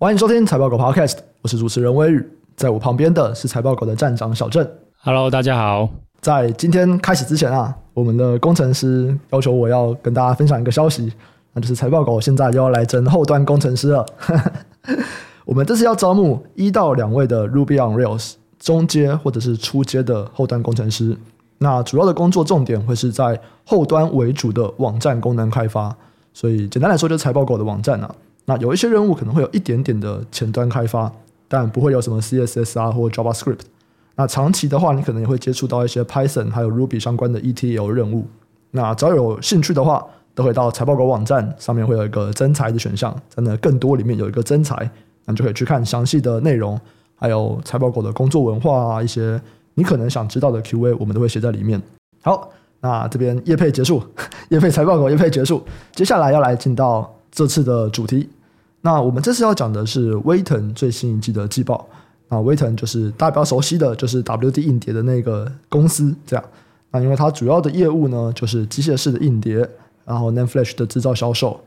欢迎收听财报狗 Podcast，我是主持人威宇，在我旁边的是财报狗的站长小郑。Hello，大家好。在今天开始之前啊，我们的工程师要求我要跟大家分享一个消息，那就是财报狗现在就要来征后端工程师了。我们这次要招募一到两位的 Ruby on Rails 中阶或者是初阶的后端工程师。那主要的工作重点会是在后端为主的网站功能开发，所以简单来说就是财报狗的网站啊。那有一些任务可能会有一点点的前端开发，但不会有什么 CSS 啊或 JavaScript。那长期的话，你可能也会接触到一些 Python 还有 Ruby 相关的 ETL 任务。那只要有兴趣的话，都会到财报狗网站上面会有一个增财的选项，在那更多里面有一个增财，那就可以去看详细的内容，还有财报狗的工作文化啊一些。你可能想知道的 Q&A，我们都会写在里面。好，那这边业配结束，业配财报狗业配结束，接下来要来进到这次的主题。那我们这次要讲的是威腾最新一季的季报。那威腾就是大家比较熟悉的就是 WD 硬碟的那个公司，这样。那因为它主要的业务呢，就是机械式的硬碟，然后 NAND Flash 的制造销售。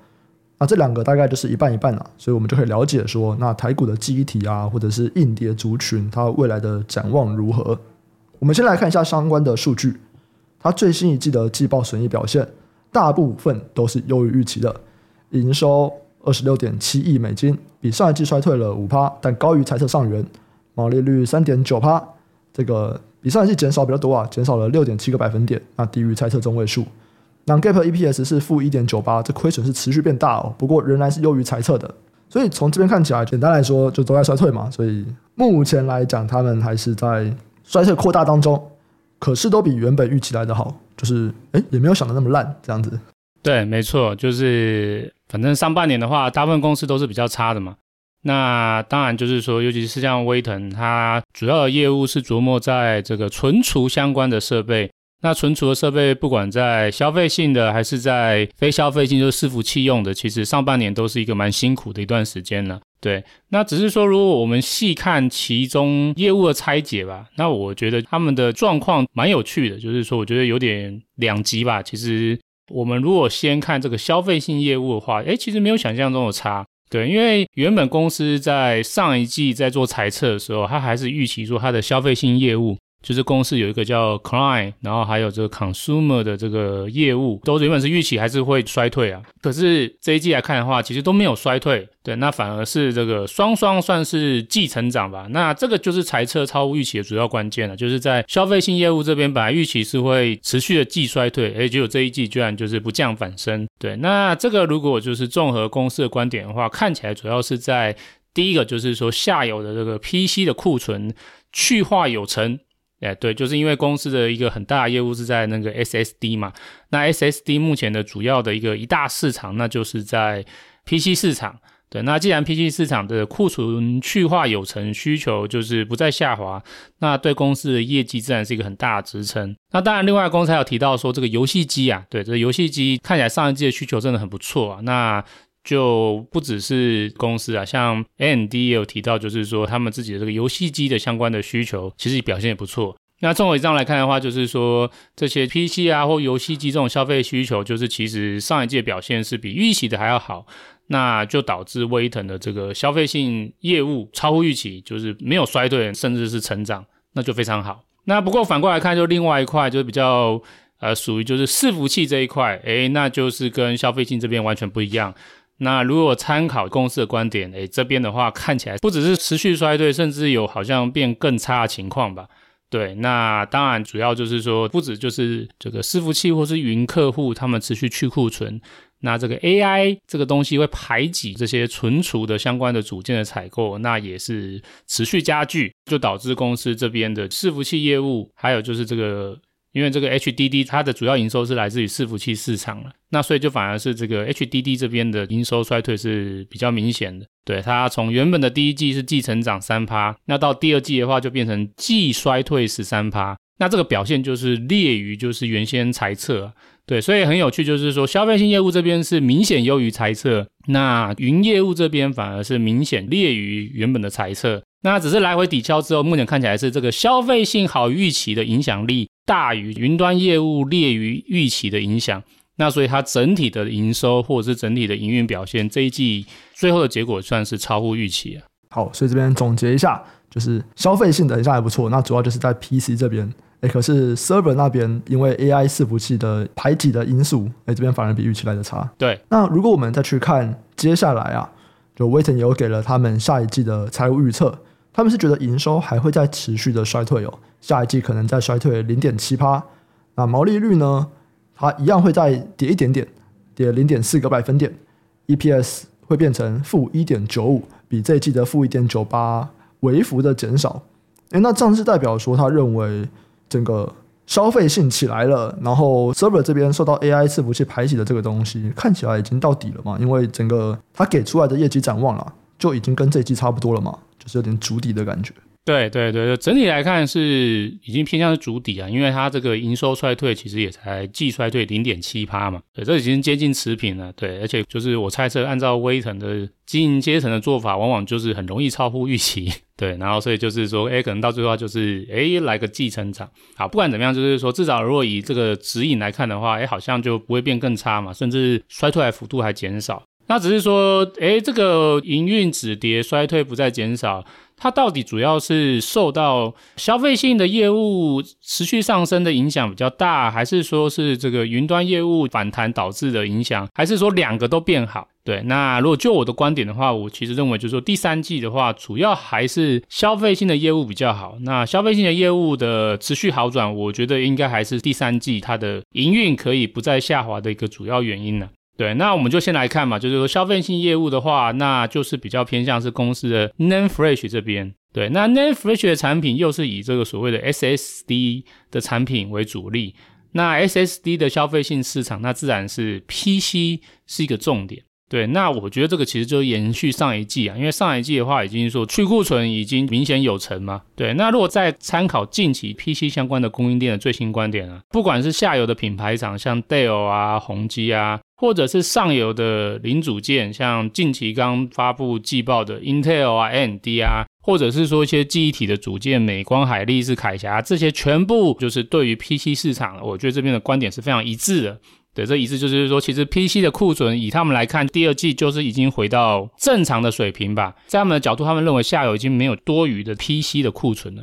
那这两个大概就是一半一半了，所以我们就可以了解说，那台股的记忆体啊，或者是硬碟族群，它未来的展望如何？我们先来看一下相关的数据，它最新一季的季报损益表现，大部分都是优于预期的，营收二十六点七亿美金，比上一季衰退了五趴，但高于财测上缘，毛利率三点九趴，这个比上一季减少比较多啊，减少了六点七个百分点，那低于猜测中位数。那 Gap EPS 是负一点九八，这亏损是持续变大哦，不过仍然是优于财测的，所以从这边看起来，简单来说就都在衰退嘛，所以目前来讲，他们还是在。衰退扩大当中，可是都比原本预期来的好，就是哎，也没有想的那么烂这样子。对，没错，就是反正上半年的话，大部分公司都是比较差的嘛。那当然就是说，尤其是像威腾，它主要的业务是琢磨在这个存储相关的设备。那存储的设备，不管在消费性的还是在非消费性，就是伺服器用的，其实上半年都是一个蛮辛苦的一段时间了。对，那只是说，如果我们细看其中业务的拆解吧，那我觉得他们的状况蛮有趣的，就是说，我觉得有点两极吧。其实我们如果先看这个消费性业务的话，诶，其实没有想象中的差。对，因为原本公司在上一季在做裁测的时候，他还是预期说它的消费性业务。就是公司有一个叫 Client，然后还有这个 Consumer 的这个业务，都原本是预期还是会衰退啊。可是这一季来看的话，其实都没有衰退，对，那反而是这个双双算是季成长吧。那这个就是财测超乎预期的主要关键了，就是在消费性业务这边，本来预期是会持续的季衰退，诶，结果这一季居然就是不降反升。对，那这个如果就是综合公司的观点的话，看起来主要是在第一个就是说下游的这个 PC 的库存去化有成。哎，对，就是因为公司的一个很大的业务是在那个 SSD 嘛，那 SSD 目前的主要的一个一大市场，那就是在 PC 市场。对，那既然 PC 市场的库存去化有成，需求就是不再下滑，那对公司的业绩自然是一个很大的支撑。那当然，另外公司还有提到说，这个游戏机啊，对，这个游戏机看起来上一季的需求真的很不错啊。那就不只是公司啊，像 AMD 也有提到，就是说他们自己的这个游戏机的相关的需求，其实表现也不错。那综合这样来看的话，就是说这些 PC 啊或游戏机这种消费需求，就是其实上一季表现是比预期的还要好，那就导致威腾的这个消费性业务超乎预期，就是没有衰退，甚至是成长，那就非常好。那不过反过来看，就另外一块就是比较呃属于就是伺服器这一块，诶，那就是跟消费性这边完全不一样。那如果参考公司的观点，诶，这边的话看起来不只是持续衰退，甚至有好像变更差的情况吧？对，那当然主要就是说，不止就是这个伺服器或是云客户他们持续去库存，那这个 AI 这个东西会排挤这些存储的相关的组件的采购，那也是持续加剧，就导致公司这边的伺服器业务，还有就是这个。因为这个 HDD 它的主要营收是来自于伺服器市场了，那所以就反而是这个 HDD 这边的营收衰退是比较明显的。对，它从原本的第一季是季成长三趴，那到第二季的话就变成季衰退十三趴，那这个表现就是劣于就是原先财测。对，所以很有趣，就是说消费性业务这边是明显优于财测，那云业务这边反而是明显劣于原本的财测。那只是来回抵消之后，目前看起来是这个消费性好预期的影响力大于云端业务劣于预期的影响。那所以它整体的营收或者是整体的营运表现，这一季最后的结果算是超乎预期啊。好，所以这边总结一下，就是消费性等一下还不错，那主要就是在 PC 这边。哎，可是 server 那边因为 AI 伺服器的排挤的因素，哎，这边反而比预期来的差。对，那如果我们再去看接下来啊，就威腾也有给了他们下一季的财务预测，他们是觉得营收还会再持续的衰退哦，下一季可能再衰退零点七趴。那毛利率呢，它一样会再跌一点点，跌零点四个百分点，EPS 会变成负一点九五，比这一季的负一点九八微幅的减少。哎，那这样是代表说他认为。整个消费性起来了，然后 server 这边受到 AI 伺服器排挤的这个东西，看起来已经到底了嘛？因为整个它给出来的业绩展望啊，就已经跟这一季差不多了嘛，就是有点筑底的感觉。对对对，整体来看是已经偏向是筑底啊，因为它这个营收衰退其实也才季衰退零点七趴嘛，对，这已经接近持平了。对，而且就是我猜测，按照威腾的经营阶层的做法，往往就是很容易超乎预期。对，然后所以就是说，哎，可能到最后就是哎来个季成长。好，不管怎么样，就是说至少如果以这个指引来看的话，哎，好像就不会变更差嘛，甚至衰退的幅度还减少。那只是说，哎，这个营运止跌衰退不再减少。它到底主要是受到消费性的业务持续上升的影响比较大，还是说是这个云端业务反弹导致的影响，还是说两个都变好？对，那如果就我的观点的话，我其实认为就是说第三季的话，主要还是消费性的业务比较好。那消费性的业务的持续好转，我觉得应该还是第三季它的营运可以不再下滑的一个主要原因呢。对，那我们就先来看嘛，就是说消费性业务的话，那就是比较偏向是公司的 NAND Flash 这边。对，那 NAND Flash 的产品又是以这个所谓的 SSD 的产品为主力。那 SSD 的消费性市场，那自然是 PC 是一个重点。对，那我觉得这个其实就延续上一季啊，因为上一季的话已经说去库存已经明显有成嘛。对，那如果再参考近期 PC 相关的供应链的最新观点啊，不管是下游的品牌厂，像 Dell 啊、宏基啊，或者是上游的零组件，像近期刚发布季报的 Intel 啊、AMD 啊，或者是说一些记忆体的组件，美光、海力士、凯霞这些，全部就是对于 PC 市场，我觉得这边的观点是非常一致的。对，这意思就是说，其实 PC 的库存以他们来看，第二季就是已经回到正常的水平吧。在他们的角度，他们认为下游已经没有多余的 PC 的库存了。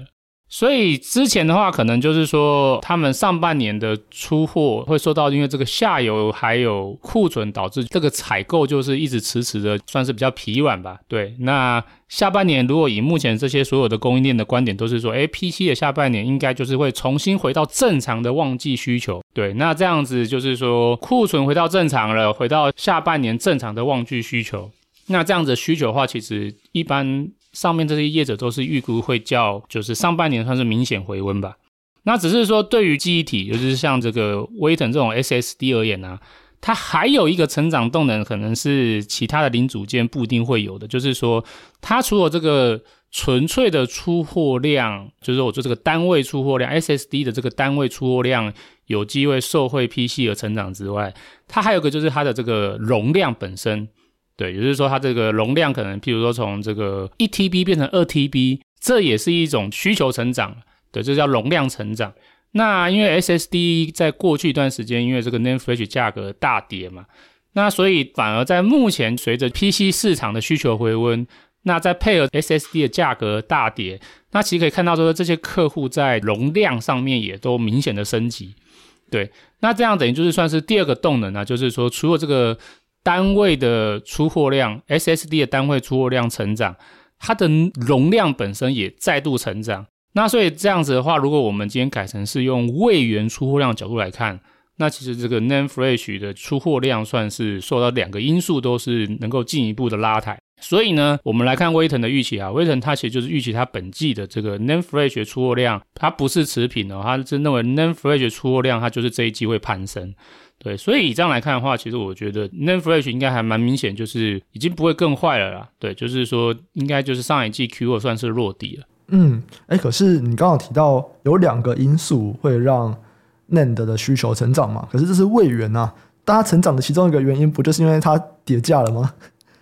所以之前的话，可能就是说，他们上半年的出货会受到因为这个下游还有库存导致这个采购就是一直迟迟的，算是比较疲软吧。对，那下半年如果以目前这些所有的供应链的观点都是说，诶，PC 的下半年应该就是会重新回到正常的旺季需求。对，那这样子就是说库存回到正常了，回到下半年正常的旺季需求。那这样子需求的话，其实一般。上面这些业者都是预估会较，就是上半年算是明显回温吧。那只是说，对于记忆体，尤其是像这个威腾这种 SSD 而言呢、它还有一个成长动能，可能是其他的零组件不一定会有的。就是说，它除了这个纯粹的出货量，就是我说这个单位出货量，SSD 的这个单位出货量有机会受惠 PC 而成长之外，它还有个就是它的这个容量本身。对，也就是说，它这个容量可能，譬如说从这个一 TB 变成二 TB，这也是一种需求成长。对，这叫容量成长。那因为 SSD 在过去一段时间，因为这个 NAND Flash 价格大跌嘛，那所以反而在目前随着 PC 市场的需求回温，那再配合 SSD 的价格大跌，那其实可以看到说，这些客户在容量上面也都明显的升级。对，那这样等于就是算是第二个动能啊，就是说除了这个。单位的出货量，SSD 的单位出货量成长，它的容量本身也再度成长。那所以这样子的话，如果我们今天改成是用位元出货量角度来看，那其实这个 NAND Flash 的出货量算是受到两个因素都是能够进一步的拉抬。所以呢，我们来看威腾的预期啊，威腾它其实就是预期它本季的这个 NAND Flash 出货量，它不是持平哦，它是认为 NAND Flash 出货量它就是这一季会攀升。对，所以以这样来看的话，其实我觉得 NAND Flash 应该还蛮明显，就是已经不会更坏了啦。对，就是说应该就是上一季 Q2 算是落底了。嗯，哎，可是你刚刚提到有两个因素会让 NAND 的需求成长嘛？可是这是位元啊，大家成长的其中一个原因不就是因为它跌价了吗？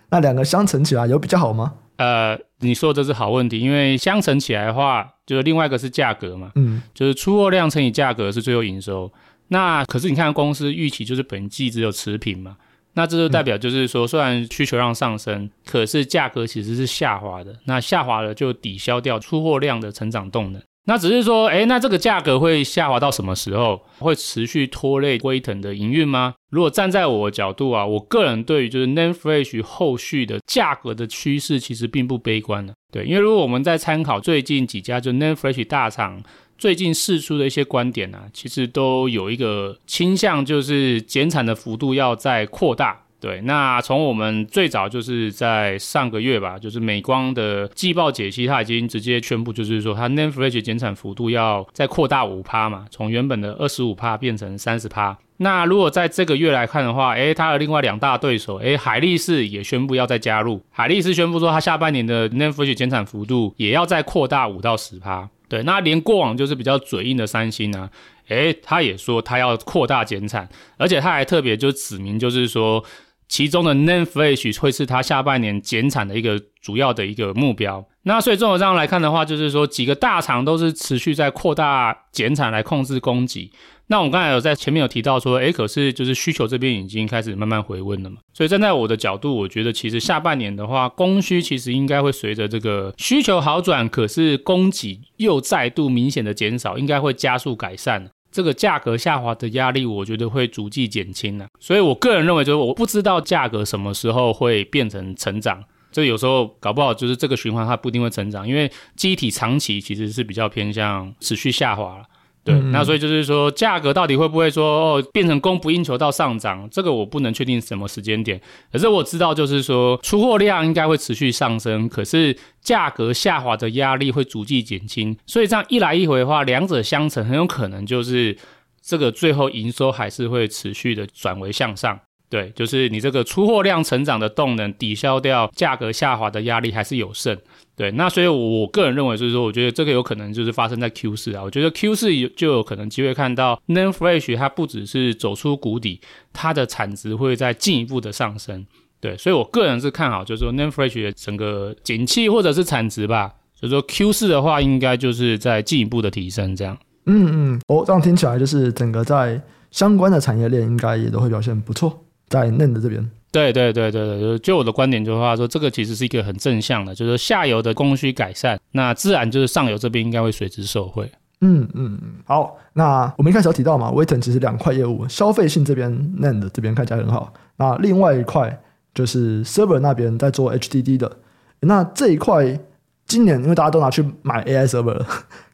那两个相乘起来有比较好吗？呃，你说的这是好问题，因为相乘起来的话，就是另外一个是价格嘛，嗯，就是出货量乘以价格是最后营收。那可是你看公司预期就是本季只有持平嘛，那这就代表就是说，虽然需求量上升，可是价格其实是下滑的。那下滑了就抵消掉出货量的成长动能。那只是说，诶，那这个价格会下滑到什么时候？会持续拖累威腾的营运吗？如果站在我的角度啊，我个人对于就是 NAND Flash 后续的价格的趋势其实并不悲观的。对，因为如果我们在参考最近几家就 NAND Flash 大厂最近释出的一些观点啊，其实都有一个倾向，就是减产的幅度要再扩大。对，那从我们最早就是在上个月吧，就是美光的季报解析，它已经直接宣布，就是说它 NAND Flash 减产幅度要再扩大五趴嘛，从原本的二十五趴变成三十趴。那如果在这个月来看的话，诶，它的另外两大对手，诶，海力士也宣布要再加入，海力士宣布说它下半年的 NAND Flash 减产幅度也要再扩大五到十趴。对，那连过往就是比较嘴硬的三星呢、啊，诶，他也说他要扩大减产，而且他还特别就指明，就是说。其中的 Nan Flash 会是他下半年减产的一个主要的一个目标。那所以综合上来看的话，就是说几个大厂都是持续在扩大减产来控制供给。那我们刚才有在前面有提到说，诶，可是就是需求这边已经开始慢慢回温了嘛。所以站在我的角度，我觉得其实下半年的话，供需其实应该会随着这个需求好转，可是供给又再度明显的减少，应该会加速改善。这个价格下滑的压力，我觉得会逐季减轻了。所以我个人认为，就是我不知道价格什么时候会变成成长。这有时候搞不好就是这个循环它不一定会成长，因为机体长期其实是比较偏向持续下滑了。对，嗯嗯，那所以就是说，价格到底会不会说哦变成供不应求到上涨？这个我不能确定什么时间点。可是我知道，就是说出货量应该会持续上升，可是价格下滑的压力会逐季减轻。所以这样一来一回的话，两者相乘，很有可能就是这个最后营收还是会持续的转为向上。对，就是你这个出货量成长的动能抵消掉价格下滑的压力还是有剩。对，那所以我个人认为，就是说，我觉得这个有可能就是发生在 Q 四啊。我觉得 Q 四就有可能机会看到 NAND Flash 它不只是走出谷底，它的产值会再进一步的上升。对，所以我个人是看好，就是说 NAND Flash 的整个景气或者是产值吧。所以说 Q 四的话，应该就是在进一步的提升这样。嗯嗯，哦，这样听起来就是整个在相关的产业链应该也都会表现不错，在 n a n 的这边。对对对对对，就我的观点就是话说，这个其实是一个很正向的，就是下游的供需改善，那自然就是上游这边应该会随之受惠。嗯嗯嗯，好，那我们一开始有提到嘛，威腾其实两块业务，消费性这边 NAND 这边看起来很好，那另外一块就是 server 那边在做 HDD 的，那这一块今年因为大家都拿去买 AI server，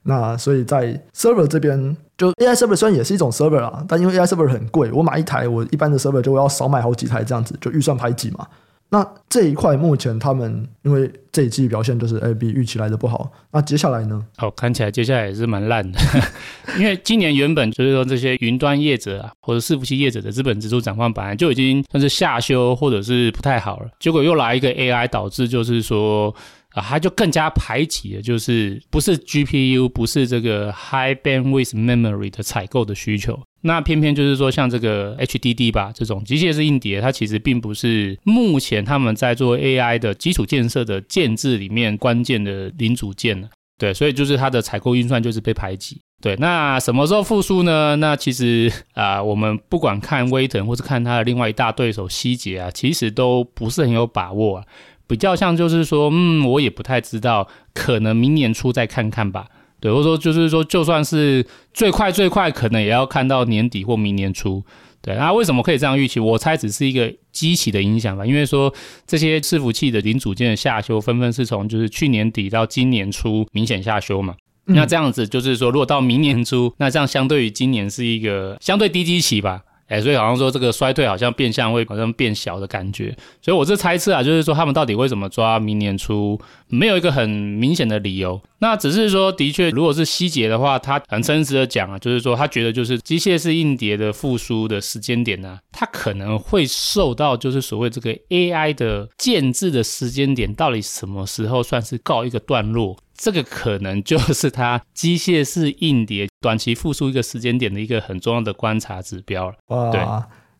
那所以在 server 这边。就 AI server 虽然也是一种 server 啊，但因为 AI server 很贵，我买一台，我一般的 server 就要少买好几台这样子，就预算排挤嘛。那这一块目前他们因为这一季表现就是哎比预期来的不好，那接下来呢？哦，看起来接下来也是蛮烂的，因为今年原本就是说这些云端业者啊或者伺服器业者的资本支出展望本来就已经算是下修或者是不太好了，结果又来一个 AI 导致就是说。啊，它就更加排挤了，就是不是 GPU，不是这个 High Bandwidth Memory 的采购的需求。那偏偏就是说，像这个 HDD 吧，这种机械式硬碟，它其实并不是目前他们在做 AI 的基础建设的建制里面关键的零组件了。对，所以就是它的采购运算就是被排挤。对，那什么时候复苏呢？那其实啊、我们不管看威腾，或是看它的另外一大对手希捷啊，其实都不是很有把握啊。比较像就是说，嗯，我也不太知道，可能明年初再看看吧。对，或者说就是说，就算是最快最快，可能也要看到年底或明年初。对，那为什么可以这样预期？我猜只是一个机器的影响吧。因为说这些伺服器的零组件的下修，纷纷是从就是去年底到今年初明显下修嘛。嗯。那这样子就是说，如果到明年初，那这样相对于今年是一个相对低基期吧。哎，所以好像说这个衰退好像变相会好像变小的感觉，所以我这猜测啊，就是说他们到底为什么抓明年初，没有一个很明显的理由。那只是说，的确，如果是希捷的话，他很真实的讲啊，就是说他觉得就是机械式硬碟的复苏的时间点呢、啊，它可能会受到就是所谓这个 AI 的建制的时间点，到底什么时候算是告一个段落。这个可能就是它机械式硬碟短期复苏一个时间点的一个很重要的观察指标了。哇，对，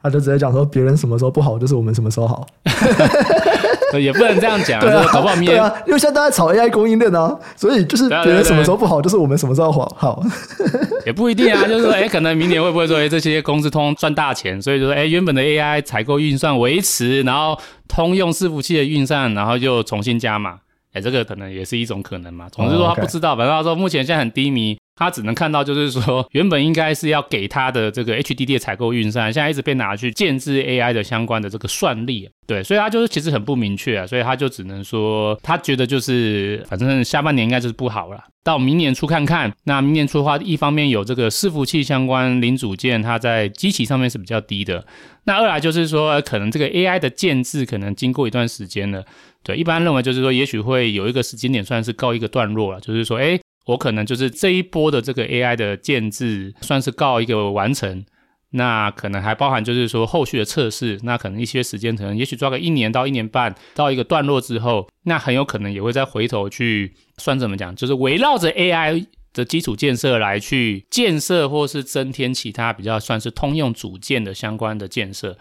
他就直接讲说，别人什么时候不好，就是我们什么时候好。也不能这样讲，对啊，搞不好对啊，因为现在大家炒 AI 供应链啊，所以就是别人什么时候不好，就是我们什么时候好。好，也不一定啊，就是说，哎、欸，可能明年会不会说，哎、欸，这些公司通通赚大钱，所以就说，哎、欸，原本的 AI 采购运算维持，然后通用伺服器的运算，然后就重新加码，哎、欸，这个可能也是一种可能嘛。总之说他不知道，反正他说目前现在很低迷。他只能看到，就是说，原本应该是要给他的这个 HDD 的采购运算，现在一直被拿去建置 AI 的相关的这个算力，对，所以他就是其实很不明确啊，所以他就只能说，他觉得就是反正下半年应该就是不好了，到明年初看看。那明年初的话，一方面有这个伺服器相关零组件，它在机器上面是比较低的，那二来就是说，可能这个 AI 的建置可能经过一段时间了，对，一般认为就是说，也许会有一个时间点算是告一个段落了，就是说，哎。我可能就是这一波的这个 AI 的建制算是告一个完成，那可能还包含就是说后续的测试，那可能一些时间，可能也许抓个一年到一年半到一个段落之后，那很有可能也会再回头去算怎么讲，就是围绕着 AI 的基础建设来去建设或是增添其他比较算是通用组件的相关的建设，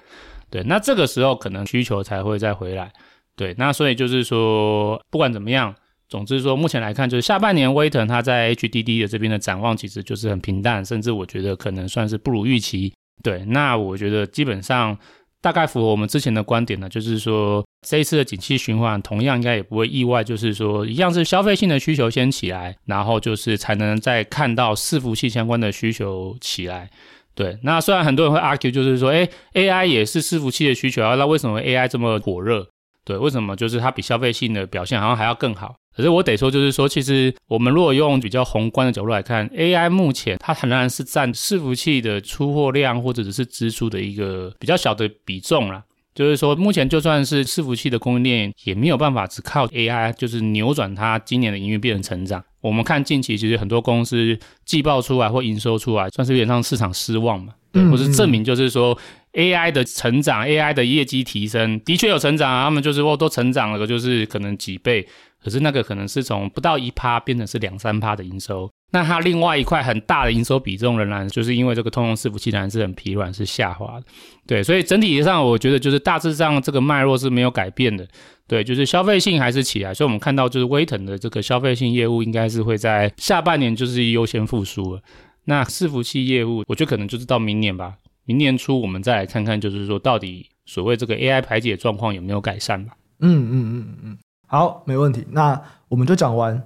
对，那这个时候可能需求才会再回来，对，那所以就是说不管怎么样。总之说，目前来看，就是下半年威腾它在 HDD 的这边的展望，其实就是很平淡，甚至我觉得可能算是不如预期。对，那我觉得基本上大概符合我们之前的观点呢，就是说这一次的景气循环，同样应该也不会意外，就是说一样是消费性的需求先起来，然后就是才能再看到伺服器相关的需求起来。对，那虽然很多人会 argue，就是说，哎，AI 也是伺服器的需求啊，那为什么 AI 这么火热？对，为什么就是它比消费性的表现好像还要更好？可是我得说，就是说，其实我们如果用比较宏观的角度来看，AI 目前它仍然是占伺服器的出货量或者只是支出的一个比较小的比重啦。就是说，目前就算是伺服器的供应链，也没有办法只靠 AI 就是扭转它今年的营运变成成长。我们看近期其实很多公司季报出来或营收出来，算是有点让市场失望嘛，对，或是证明就是说 AI 的成长，AI 的业绩提升的确有成长啊，他们就是哦都成长了个，就是可能几倍。可是那个可能是从不到一趴变成是两三趴的营收，那它另外一块很大的营收比重仍然就是因为这个通用伺服器仍然是很疲软，是下滑的。对，所以整体上我觉得就是大致上这个脉络是没有改变的。对，就是消费性还是起来，所以我们看到就是威腾的这个消费性业务应该是会在下半年就是优先复苏了。那伺服器业务，我觉得可能就是到明年吧，明年初我们再来看看，就是说到底所谓这个 AI 排解状况有没有改善吧。嗯嗯嗯嗯。好，没问题。那我们就讲完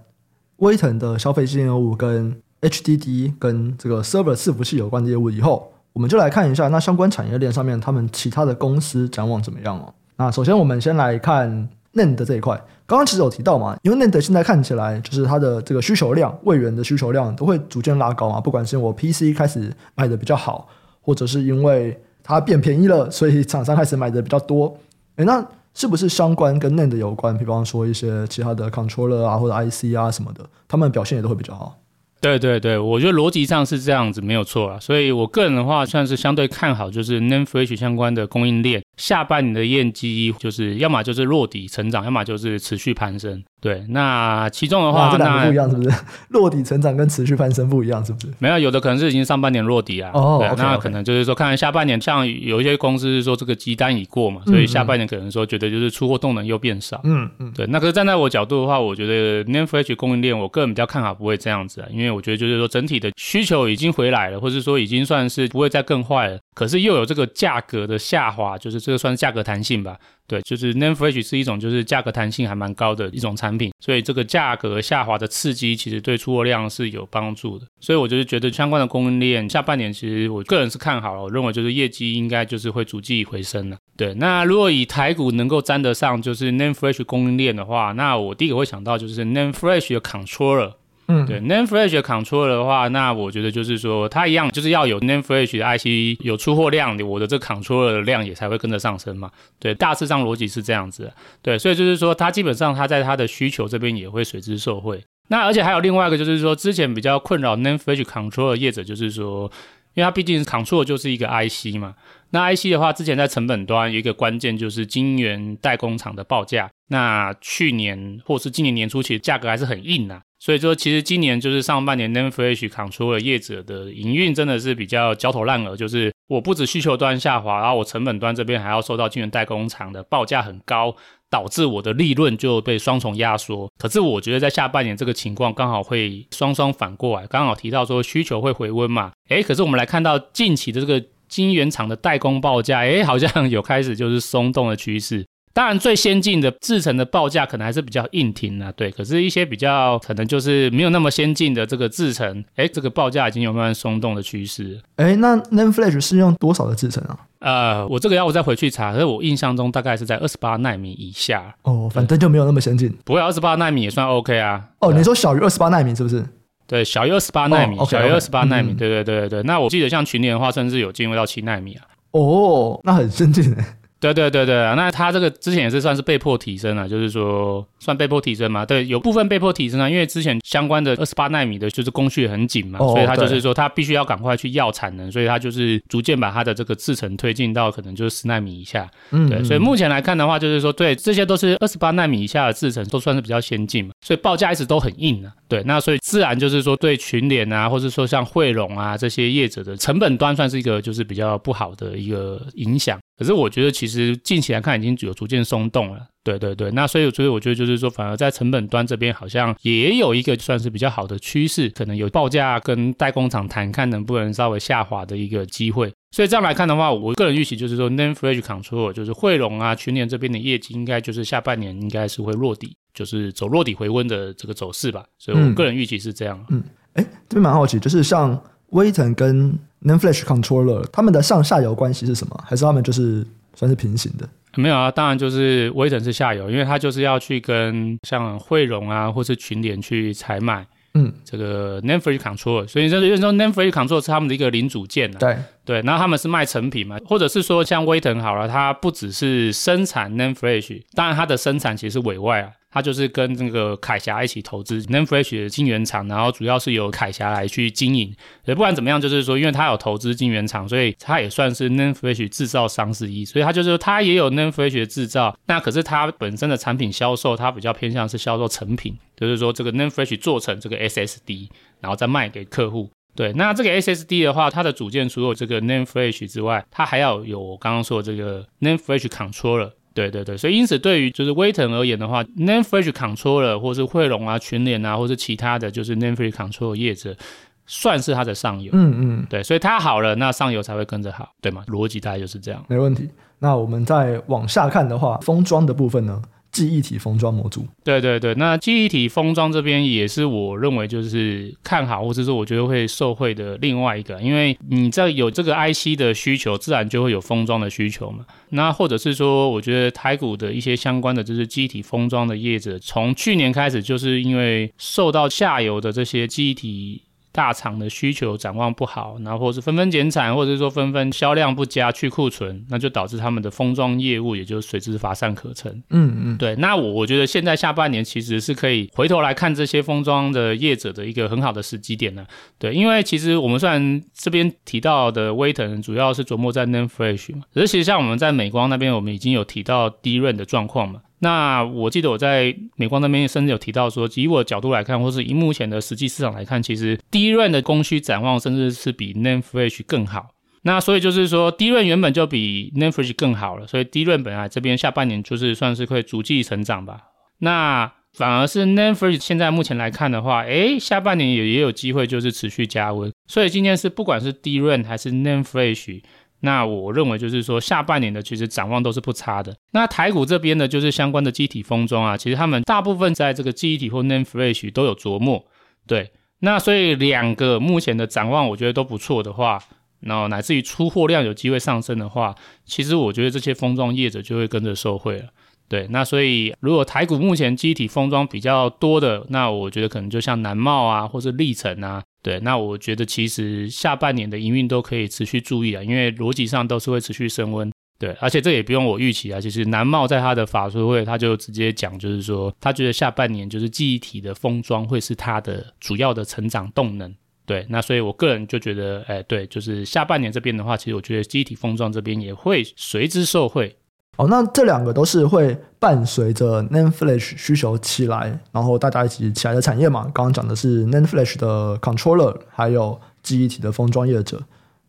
威腾的消费性业务跟 HDD 跟这个 server 伺服器有关的业务以后，我们就来看一下那相关产业链上面他们其他的公司展望怎么样哦。那首先我们先来看 NAND 这一块，刚刚其实有提到嘛，因为 NAND 现在看起来就是它的这个需求量、位元的需求量都会逐渐拉高嘛，不管是我 PC 开始卖的比较好，或者是因为它变便宜了，所以厂商开始买的比较多。诶，那是不是相关跟内的有关？比方说一些其他的 controller 啊，或者 IC 啊什么的，他们表现也都会比较好。对对对，我觉得逻辑上是这样子，没有错啊。所以我个人的话，算是相对看好，就是 Name fresh 相关的供应链，下半年的业绩就是要么就是落底成长，要么就是持续攀升。对，那其中的话，这两个不一样是不是？落底成长跟持续攀升不一样是不是？没有，有的可能是已经上半年落底啊。哦，那可能就是说，看看下半年，像有一些公司是说这个急单已过嘛，所以下半年可能说觉得就是出货动能又变少。嗯嗯，对。那可是站在我角度的话，我觉得 Name fresh 供应链，我个人比较看好不会这样子啊，因为我觉得就是说整体的需求已经回来了，或者说已经算是不会再更坏了。可是又有这个价格的下滑，就是这个算是价格弹性吧。对，就是 NAND Flash 是一种就是价格弹性还蛮高的一种产品，所以这个价格下滑的刺激其实对出货量是有帮助的。所以我就是觉得相关的供应链下半年其实我个人是看好了，我认为就是业绩应该就是会逐季回升了。对，那如果以台股能够沾得上就是 NAND Flash 供应链的话，那我第一个会想到就是 NAND Flash 的 Controller。嗯，对，NAND Flash 的 Control 的话，那我觉得就是说，它一样就是要有 NAND Flash 的 IC 有出货量，我的这 Control 的量也才会跟着上升嘛。对，大致上逻辑是这样子。对，所以就是说，它基本上它在它的需求这边也会随之受惠。那而且还有另外一个就是说，之前比较困扰 NAND Flash Control 业者就是说，因为它毕竟是 Control 就是一个 IC 嘛。那 IC 的话，之前在成本端有一个关键就是晶圆代工厂的报价。那去年或是今年年初，其实价格还是很硬呐。所以说，其实今年就是上半年 NAND Flash Controller 业者的营运真的是比较焦头烂额，就是我不止需求端下滑，然后我成本端这边还要受到晶圆代工厂的报价很高，导致我的利润就被双重压缩。可是我觉得在下半年这个情况刚好会双双反过来，刚好提到说需求会回温嘛，诶，可是我们来看到近期的这个晶圆厂的代工报价，诶，好像有开始就是松动的趋势。当然，最先进的制程的报价可能还是比较硬挺啊，对。可是，一些比较可能就是没有那么先进的这个制程，哎，这个报价已经有慢慢松动的趋势。哎，那 NAND Flash 是用多少的制程啊？呃，我这个要我再回去查，可是我印象中大概是在二十八纳米以下。哦，反正就没有那么先进。不会，二十八纳米也算 OK 啊。哦，你说小于二十八纳米是不是？对，小于二十八纳米，小于二十八纳米。嗯、对对对对。那我记得像群联的话，甚至有进入到七纳米啊。哦，那很先进哎。对对对对，那它这个之前也是算是被迫提升了，就是说算被迫提升嘛？对，有部分被迫提升啊，因为之前相关的二十八纳米的就是工序很紧嘛，哦、所以它就是说它必须要赶快去要产能，所以它就是逐渐把它的这个制程推进到可能就是十纳米以下。嗯，对，所以目前来看的话，就是说对这些都是二十八纳米以下的制程都算是比较先进嘛，所以报价一直都很硬啊。对，那所以自然就是说对群联啊，或者说像汇荣啊这些业者的成本端算是一个就是比较不好的一个影响。可是我觉得，其实近期来看已经有逐渐松动了。对对对，那所以所以我觉得就是说，反而在成本端这边好像也有一个算是比较好的趋势，可能有报价跟代工厂谈，看能不能稍微下滑的一个机会。所以这样来看的话，我个人预期就是说，Name Flash Controller 就是汇龙啊、群联这边的业绩，应该就是下半年应该是会落底，就是走落底回温的这个走势吧。所以我个人预期是这样。嗯，哎，这边蛮好奇，就是像威腾跟 NAND Flash Controller，他们的上下游关系是什么？还是他们就是算是平行的？没有啊，当然就是威腾是下游，因为他就是要去跟像汇荣啊，或是群联去采买，嗯，这个 NAND Flash Controller，所以就是说 NAND Flash Controller 是他们的一个零组件啊。对对，然后他们是卖成品嘛，或者是说像威腾好了，它不只是生产 NAND Flash，当然它的生产其实是委外啊。他就是跟那个凯霞一起投资 NAND Flash 的晶圆厂，然后主要是由凯霞来去经营。也不管怎么样，就是说，因为他有投资晶圆厂，所以他也算是 NAND Flash 制造商之一。所以他就是，他也有 NAND Flash 的制造。那可是他本身的产品销售，他比较偏向是销售成品，就是说这个 NAND Flash 做成这个 SSD，然后再卖给客户。对，那这个 SSD 的话，它的组件除了这个 NAND Flash 之外，它还要有我刚刚说的这个 NAND Flash Controller。对对对，所以因此对于就是威腾而言的话，NAND Flash Controller 或是汇龙啊、群联啊，或是其他的就是 NAND Flash Controller 业者，算是它的上游。嗯嗯，对，所以它好了，那上游才会跟着好，对吗？逻辑大概就是这样。没问题。那我们再往下看的话，封装的部分呢？记忆体封装模组，对对对，那记忆体封装这边也是我认为就是看好，或者说我觉得会受惠的另外一个，因为你在有这个 IC 的需求，自然就会有封装的需求嘛。那或者是说，我觉得台股的一些相关的就是记忆体封装的业者，从去年开始就是因为受到下游的这些记忆体。大厂的需求展望不好，然后或是纷纷减产，或者是说纷纷销量不佳去库存，那就导致他们的封装业务也就随之乏善可陈。嗯嗯，对。那我我觉得现在下半年其实是可以回头来看这些封装的业者的一个很好的时机点呢。对，因为其实我们虽然这边提到的威腾主要是琢磨在 NAND Flash 嘛，可是其实像我们在美光那边，我们已经有提到 DRAM 的状况嘛。那我记得我在美光那边甚至有提到说，以我的角度来看，或是以目前的实际市场来看，其实 DRAM 的供需展望甚至是比 NAND Flash 更好。那所以就是说，DRAM 原本就比 NAND Flash 更好了，所以 DRAM 本来这边下半年就是算是会逐季成长吧。那反而是 NAND Flash 现在目前来看的话，诶，下半年也也有机会就是持续加温。所以今天是不管是 DRAM 还是 NAND Flash。那我认为就是说，下半年的其实展望都是不差的。那台股这边呢，就是相关的机体封装啊，其实他们大部分在这个记忆体或 NAND Flash 都有琢磨。对，那所以两个目前的展望，我觉得都不错的话，然后乃至于出货量有机会上升的话，其实我觉得这些封装业者就会跟着受惠了。对，那所以如果台股目前机体封装比较多的，那我觉得可能就像南茂啊，或是力成啊。对，那我觉得其实下半年的营运都可以持续注意啊，因为逻辑上都是会持续升温。对，而且这也不用我预期啊，其实南茂在他的法说会他就直接讲，就是说他觉得下半年就是记忆体的封装会是他的主要的成长动能。对，那所以我个人就觉得，哎，对，就是下半年这边的话，其实我觉得记忆体封装这边也会随之受惠。哦，那这两个都是会伴随着 NAND Flash 需求起来，然后大家一起起来的产业嘛。刚刚讲的是 NAND Flash 的 Controller，还有记忆体的封装业者。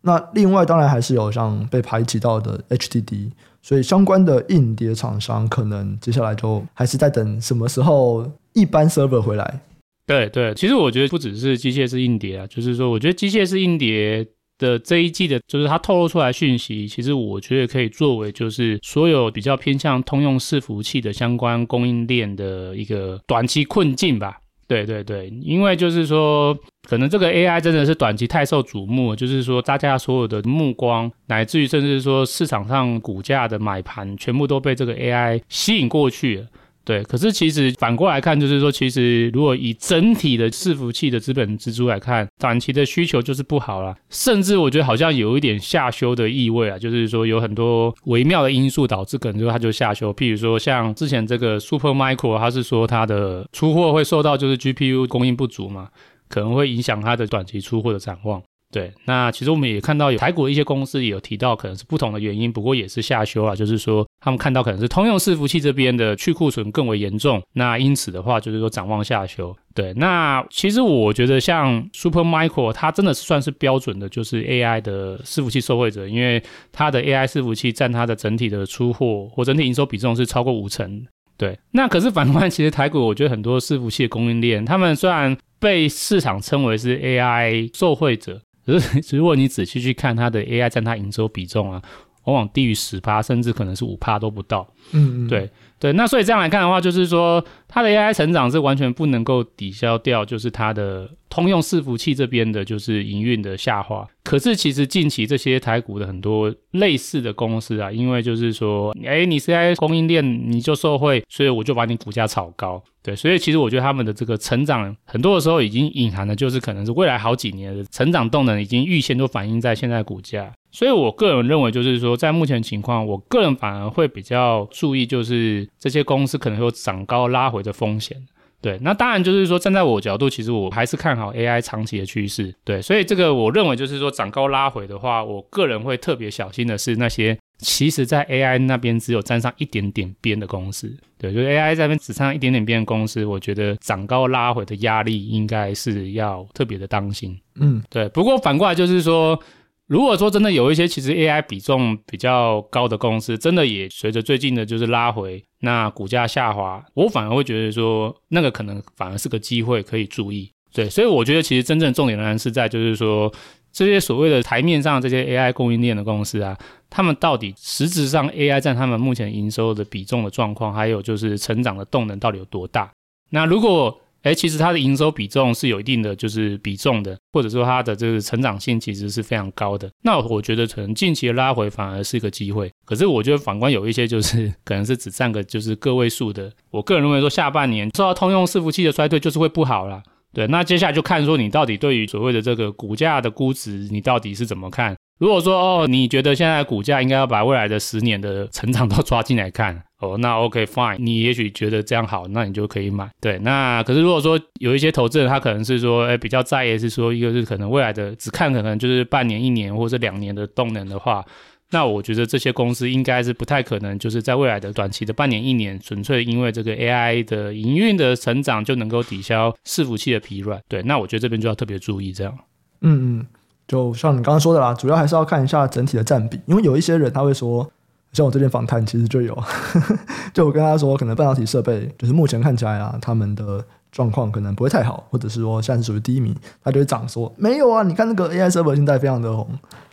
那另外当然还是有像被排挤到的 HDD。所以相关的硬碟厂商可能接下来就还是在等什么时候一般 server 回来。对对，其实我觉得不只是机械式硬碟啊，就是说，我觉得机械式硬碟。的这一季的，就是它透露出来讯息，其实我觉得可以作为就是所有比较偏向通用伺服器的相关供应链的一个短期困境吧。对对对，因为就是说，可能这个 AI 真的是短期太受瞩目，就是说大家所有的目光，乃至于甚至说市场上股价的买盘，全部都被这个 AI 吸引过去了。对，可是其实反过来看，就是说，其实如果以整体的伺服器的资本支出来看，短期的需求就是不好了，甚至我觉得好像有一点下修的意味啊，就是说有很多微妙的因素导致，可能就它就下修。譬如说像之前这个 Supermicro，它是说它的出货会受到就是 GPU 供应不足嘛，可能会影响它的短期出货的展望。对，那其实我们也看到有台股一些公司也有提到，可能是不同的原因，不过也是下修啊，就是说他们看到可能是通用伺服器这边的去库存更为严重，那因此的话就是说展望下修。对，那其实我觉得像 Supermicro 它真的是算是标准的，就是 AI 的伺服器受惠者，因为它的 AI 伺服器占它的整体的出货或整体营收比重是超过五成。对，那可是反观其实台股，我觉得很多伺服器的供应链，他们虽然被市场称为是 AI 受惠者。可是，如果你仔细去看它的 AI 占它营收比重啊，往往低于十趴，甚至可能是五趴都不到。嗯嗯，对。对，那所以这样来看的话，就是说它的 AI 成长是完全不能够抵消掉，就是它的通用伺服器这边的，就是营运的下滑。可是其实近期这些台股的很多类似的公司啊，因为就是说，哎，你是 AI 供应链你就受惠，所以我就把你股价炒高。对，所以其实我觉得他们的这个成长，很多的时候已经隐含的就是可能是未来好几年的成长动能已经预先都反映在现在股价。所以我个人认为，就是说在目前情况，我个人反而会比较注意，就是。这些公司可能会有涨高拉回的风险，对，那当然就是说站在我角度，其实我还是看好 AI 长期的趋势，对，所以这个我认为就是说涨高拉回的话，我个人会特别小心的是那些其实在 AI 那边只有沾上一点点边的公司，对，就是 AI 这边只沾上一点点边的公司，我觉得涨高拉回的压力应该是要特别的当心，嗯，对，不过反过来就是说。如果说真的有一些其实 AI 比重比较高的公司，真的也随着最近的就是拉回，那股价下滑，我反而会觉得说那个可能反而是个机会可以注意。对，所以我觉得其实真正重点仍然是在就是说这些所谓的台面上这些 AI 供应链的公司啊，他们到底实质上 AI 占他们目前营收的比重的状况，还有就是成长的动能到底有多大？那如果哎，其实它的营收比重是有一定的就是比重的，或者说它的这个成长性其实是非常高的。那我觉得可能近期的拉回反而是一个机会。可是我觉得反观有一些就是 可能是只占个就是个位数的。我个人认为说下半年受到通用伺服器的衰退就是会不好了。对，那接下来就看说你到底对于所谓的这个股价的估值，你到底是怎么看？如果说哦，你觉得现在股价应该要把未来的十年的成长都抓进来看 哦，那 OK fine，你也许觉得这样好，那你就可以买。对，那可是如果说有一些投资人他可能是说，哎，比较在意是说，一个是可能未来的只看可能就是半年、一年或者两年的动能的话，那我觉得这些公司应该是不太可能就是在未来的短期的半年、一年，纯粹因为这个 AI 的营运的成长就能够抵消伺服器的疲软。对，那我觉得这边就要特别注意这样。嗯嗯。就像你刚刚说的啦，主要还是要看一下整体的占比，因为有一些人他会说，像我这边访谈其实就有，就我跟他说，可能半导体设备就是目前看起来啊，他们的状况可能不会太好，或者是说现在是属于低迷，他就会讲说，没有啊，你看那个 AI server 现在非常的红，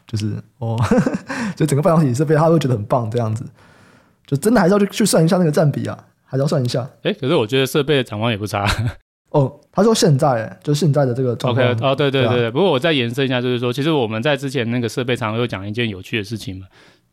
就是哦，就整个半导体设备他会觉得很棒这样子，就真的还是要去去算一下那个占比啊，还是要算一下。哎，可是我觉得设备的展望也不差。哦，他说现在就现在的这个状况。OK，哦，对对对对。啊、不过我再延伸一下，就是说，其实我们在之前那个设备常有讲一件有趣的事情嘛，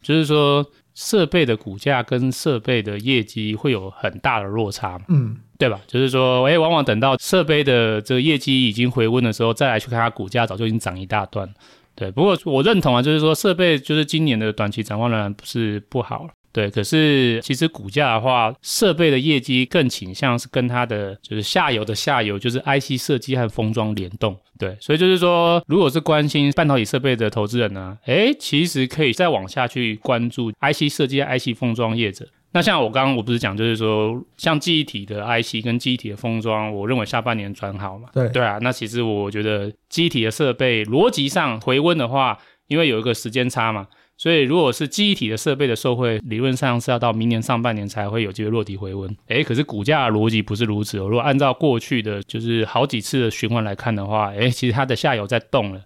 就是说设备的股价跟设备的业绩会有很大的落差嘛，嗯，对吧？就是说，哎，往往等到设备的这个业绩已经回温的时候，再来去看它股价，早就已经涨一大段。对，不过我认同啊，就是说设备就是今年的短期展望仍然不是不好。对，可是其实股价的话，设备的业绩更倾向是跟它的就是下游的下游，就是 IC 设计和封装联动。对，所以就是说，如果是关心半导体设备的投资人呢，诶，其实可以再往下去关注 IC 设计 IC 封装业者。那像我刚刚我不是讲，就是说像记忆体的 IC 跟记忆体的封装，我认为下半年转好嘛。对对啊，那其实我觉得记忆体的设备逻辑上回温的话，因为有一个时间差嘛。所以如果是记忆体的设备的受惠，理论上是要到明年上半年才会有机会落底回温。诶，可是股价的逻辑不是如此哦。如果按照过去的就是好几次的循环来看的话，诶，其实它的下游在动了，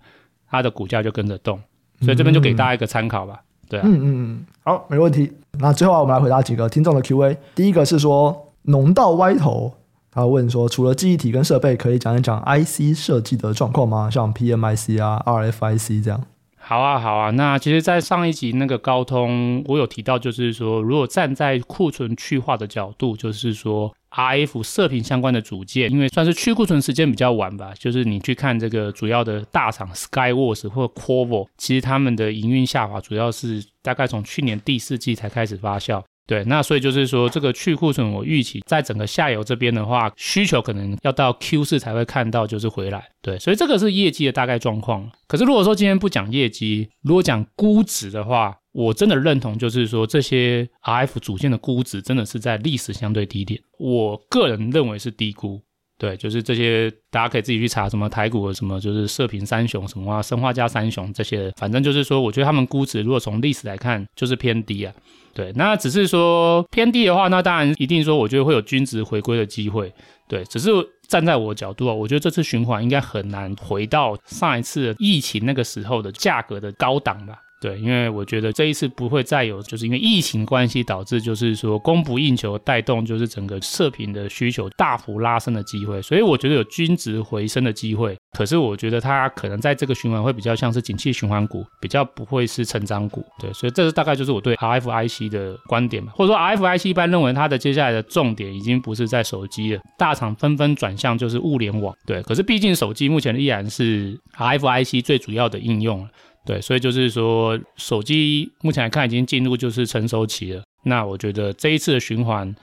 它的股价就跟着动。所以这边就给大家一个参考吧。对啊，嗯嗯嗯，好，没问题。那最后我们来回答几个听众的 Q&A。第一个是说农道歪头，他问说，除了记忆体跟设备，可以讲一讲 IC 设计的状况吗？像 PMIC 啊、RFIC 这样。好啊，好啊。那其实，在上一集那个高通，我有提到，就是说，如果站在库存去化的角度，就是说。RF 射频相关的组件，因为算是去库存时间比较晚吧，就是你去看这个主要的大厂 Skyworth 或 Qorvo，其实他们的营运下滑主要是大概从去年第四季才开始发酵。对，那所以就是说，这个去库存，我预期在整个下游这边的话，需求可能要到 Q 四才会看到，就是回来。对，所以这个是业绩的大概状况。可是如果说今天不讲业绩，如果讲估值的话，我真的认同，就是说这些 RF 组件的估值真的是在历史相对低点。我个人认为是低估。对，就是这些，大家可以自己去查什么台股什么，就是射频三雄什么啊，生化加三雄这些，反正就是说，我觉得他们估值如果从历史来看，就是偏低啊。对，那只是说偏低的话，那当然一定说，我觉得会有均值回归的机会。对，只是站在我的角度啊，我觉得这次循环应该很难回到上一次疫情那个时候的价格的高档吧。对，因为我觉得这一次不会再有，就是因为疫情关系导致，就是说供不应求带动，就是整个射频的需求大幅拉升的机会，所以我觉得有均值回升的机会。可是我觉得它可能在这个循环会比较像是景气循环股，比较不会是成长股。对，所以这是大概就是我对 RFIC 的观点嘛，或者说 RFIC 一般认为它的接下来的重点已经不是在手机了，大厂纷纷转向就是物联网。对，可是毕竟手机目前依然是 RFIC 最主要的应用。对，所以就是说，手机目前来看已经进入就是成熟期了。那我觉得这一次的循环，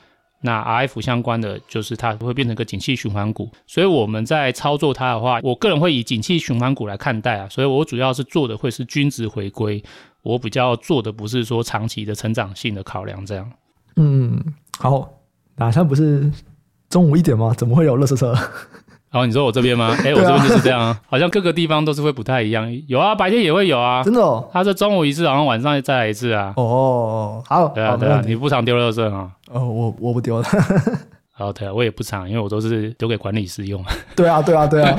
那 RF 相关的就是它会变成一个景气循环股。所以我们在操作它的话，我个人会以景气循环股来看待啊。所以我主要是做的会是均值回归，我比较做的不是说长期的成长性的考量这样。嗯，好，哪像不是中午一点吗？怎么会有垃圾车？然后你说我这边吗？哎，我这边就是这样啊，好像各个地方都是会不太一样。有啊，白天也会有啊，真的哦。他是中午一次，然后晚上再来一次啊。哦，好，对啊，对啊，你不常丢垃圾啊？哦，我我不丢了。好，对啊，我也不常，因为我都是丢给管理师用。对啊，对啊，对啊。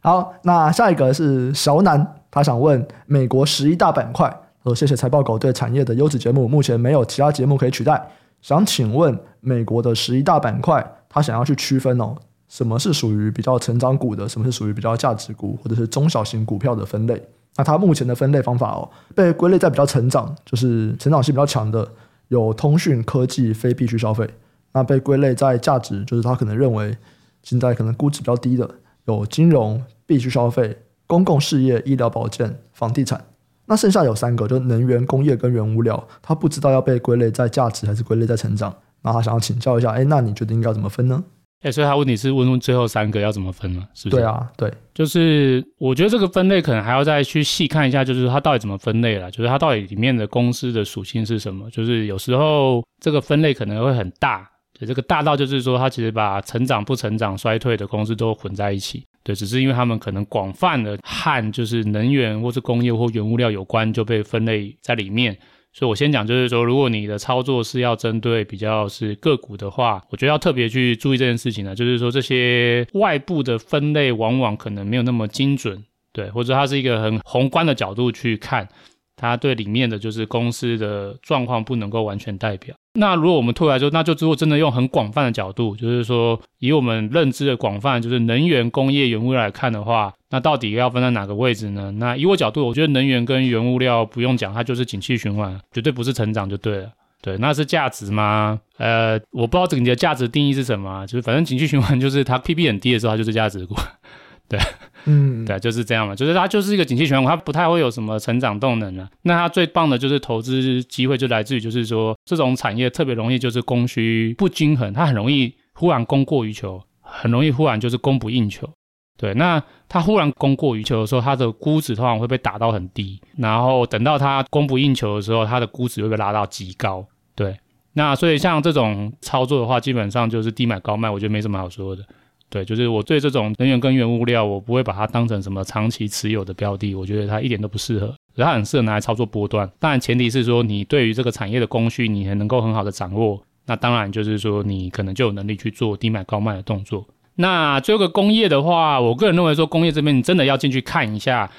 好，那下一个是小南，他想问美国十一大板块。说谢谢财报狗对产业的优质节目，目前没有其他节目可以取代。想请问美国的十一大板块，他想要去区分哦。什么是属于比较成长股的？什么是属于比较价值股或者是中小型股票的分类？那它目前的分类方法哦，被归类在比较成长，就是成长性比较强的，有通讯、科技、非必需消费。那被归类在价值，就是他可能认为现在可能估值比较低的，有金融、必需消费、公共事业、医疗保健、房地产。那剩下有三个，就是能源、工业跟原物料，他不知道要被归类在价值还是归类在成长。那他想要请教一下，哎，那你觉得应该怎么分呢？哎，所以他问题是问问最后三个要怎么分呢？是不是？对啊，对，就是我觉得这个分类可能还要再去细看一下，就是它到底怎么分类了，就是它到底里面的公司的属性是什么？就是有时候这个分类可能会很大，对，这个大到就是说它其实把成长、不成长、衰退的公司都混在一起，对，只是因为他们可能广泛的和就是能源或是工业或原物料有关，就被分类在里面。所以我先讲，就是说，如果你的操作是要针对比较是个股的话，我觉得要特别去注意这件事情呢。就是说，这些外部的分类往往可能没有那么精准，对，或者它是一个很宏观的角度去看。它对里面的就是公司的状况不能够完全代表。那如果我们退回来说，那就如果真的用很广泛的角度，就是说以我们认知的广泛，就是能源、工业、原物料来看的话，那到底要分在哪个位置呢？那以我角度，我觉得能源跟原物料不用讲，它就是景气循环，绝对不是成长就对了。对，那是价值吗？呃，我不知道整体的价值定义是什么，就是反正景气循环就是它 PB 很低的时候，它就是价值股。对，嗯，对，就是这样嘛，就是它就是一个景气循环，它不太会有什么成长动能了。那它最棒的就是投资机会就来自于，就是说这种产业特别容易就是供需不均衡，它很容易忽然供过于求，很容易忽然就是供不应求。对，那它忽然供过于求的时候，它的估值通常会被打到很低，然后等到它供不应求的时候，它的估值会被拉到极高。对，那所以像这种操作的话，基本上就是低买高卖，我觉得没什么好说的。对，就是我对这种能源跟原物料，我不会把它当成什么长期持有的标的，我觉得它一点都不适合。它很适合拿来操作波段。当然，前提是说你对于这个产业的供需你还能够很好的掌握。那当然就是说你可能就有能力去做低买高卖的动作。那最后个工业的话，我个人认为说工业这边你真的要进去看一下，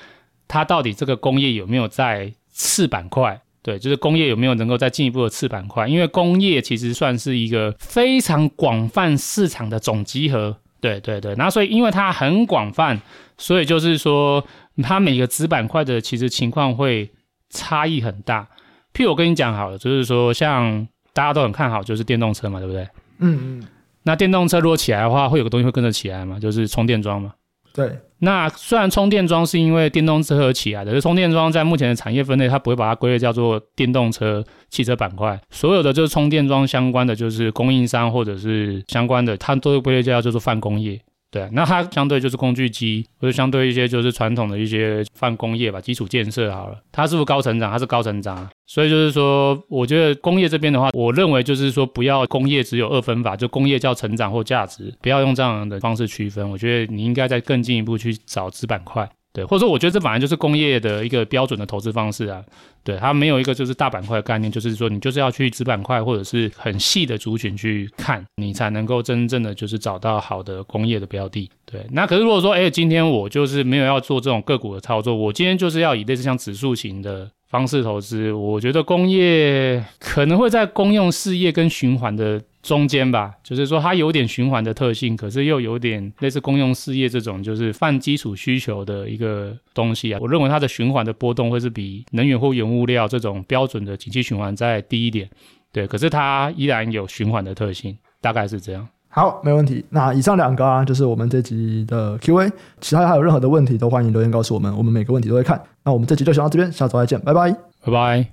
它到底这个工业有没有在次板块？对，就是工业有没有能够再进一步的次板块？因为工业其实算是一个非常广泛市场的总集合。对对对，那所以因为它很广泛，所以就是说它每个子板块的其实情况会差异很大。譬如我跟你讲好了，就是说像大家都很看好就是电动车嘛，对不对？嗯嗯。那电动车如果起来的话，会有个东西会跟着起来嘛，就是充电桩嘛。对。那虽然充电桩是因为电动车而起来的，就充电桩在目前的产业分类，它不会把它归类叫做电动车汽车板块。所有的就是充电桩相关的，就是供应商或者是相关的，它都会归类叫做泛工业。对，那它相对就是工具机，或者相对一些就是传统的一些泛工业吧，基础建设好了，它是不是高成长？它是高成长，所以就是说，我觉得工业这边的话，我认为就是说，不要工业只有二分法，就工业叫成长或价值，不要用这样的方式区分。我觉得你应该再更进一步去找子板块。对，或者说我觉得这本来就是工业的一个标准的投资方式啊。对，它没有一个就是大板块的概念，就是说你就是要去子板块或者是很细的族群去看，你才能够真正的就是找到好的工业的标的。对，那可是如果说，哎，今天我就是没有要做这种个股的操作，我今天就是要以类似像指数型的方式投资，我觉得工业可能会在公用事业跟循环的。中间吧，就是说它有点循环的特性，可是又有点类似公用事业这种，就是泛基础需求的一个东西啊。我认为它的循环的波动会是比能源或原物料这种标准的景气循环再低一点，对。可是它依然有循环的特性，大概是这样。好，没问题。那以上两个啊，就是我们这集的 Q&A。其他还有任何的问题，都欢迎留言告诉我们，我们每个问题都会看。那我们这集就先到这边，下周再见，拜拜，拜拜。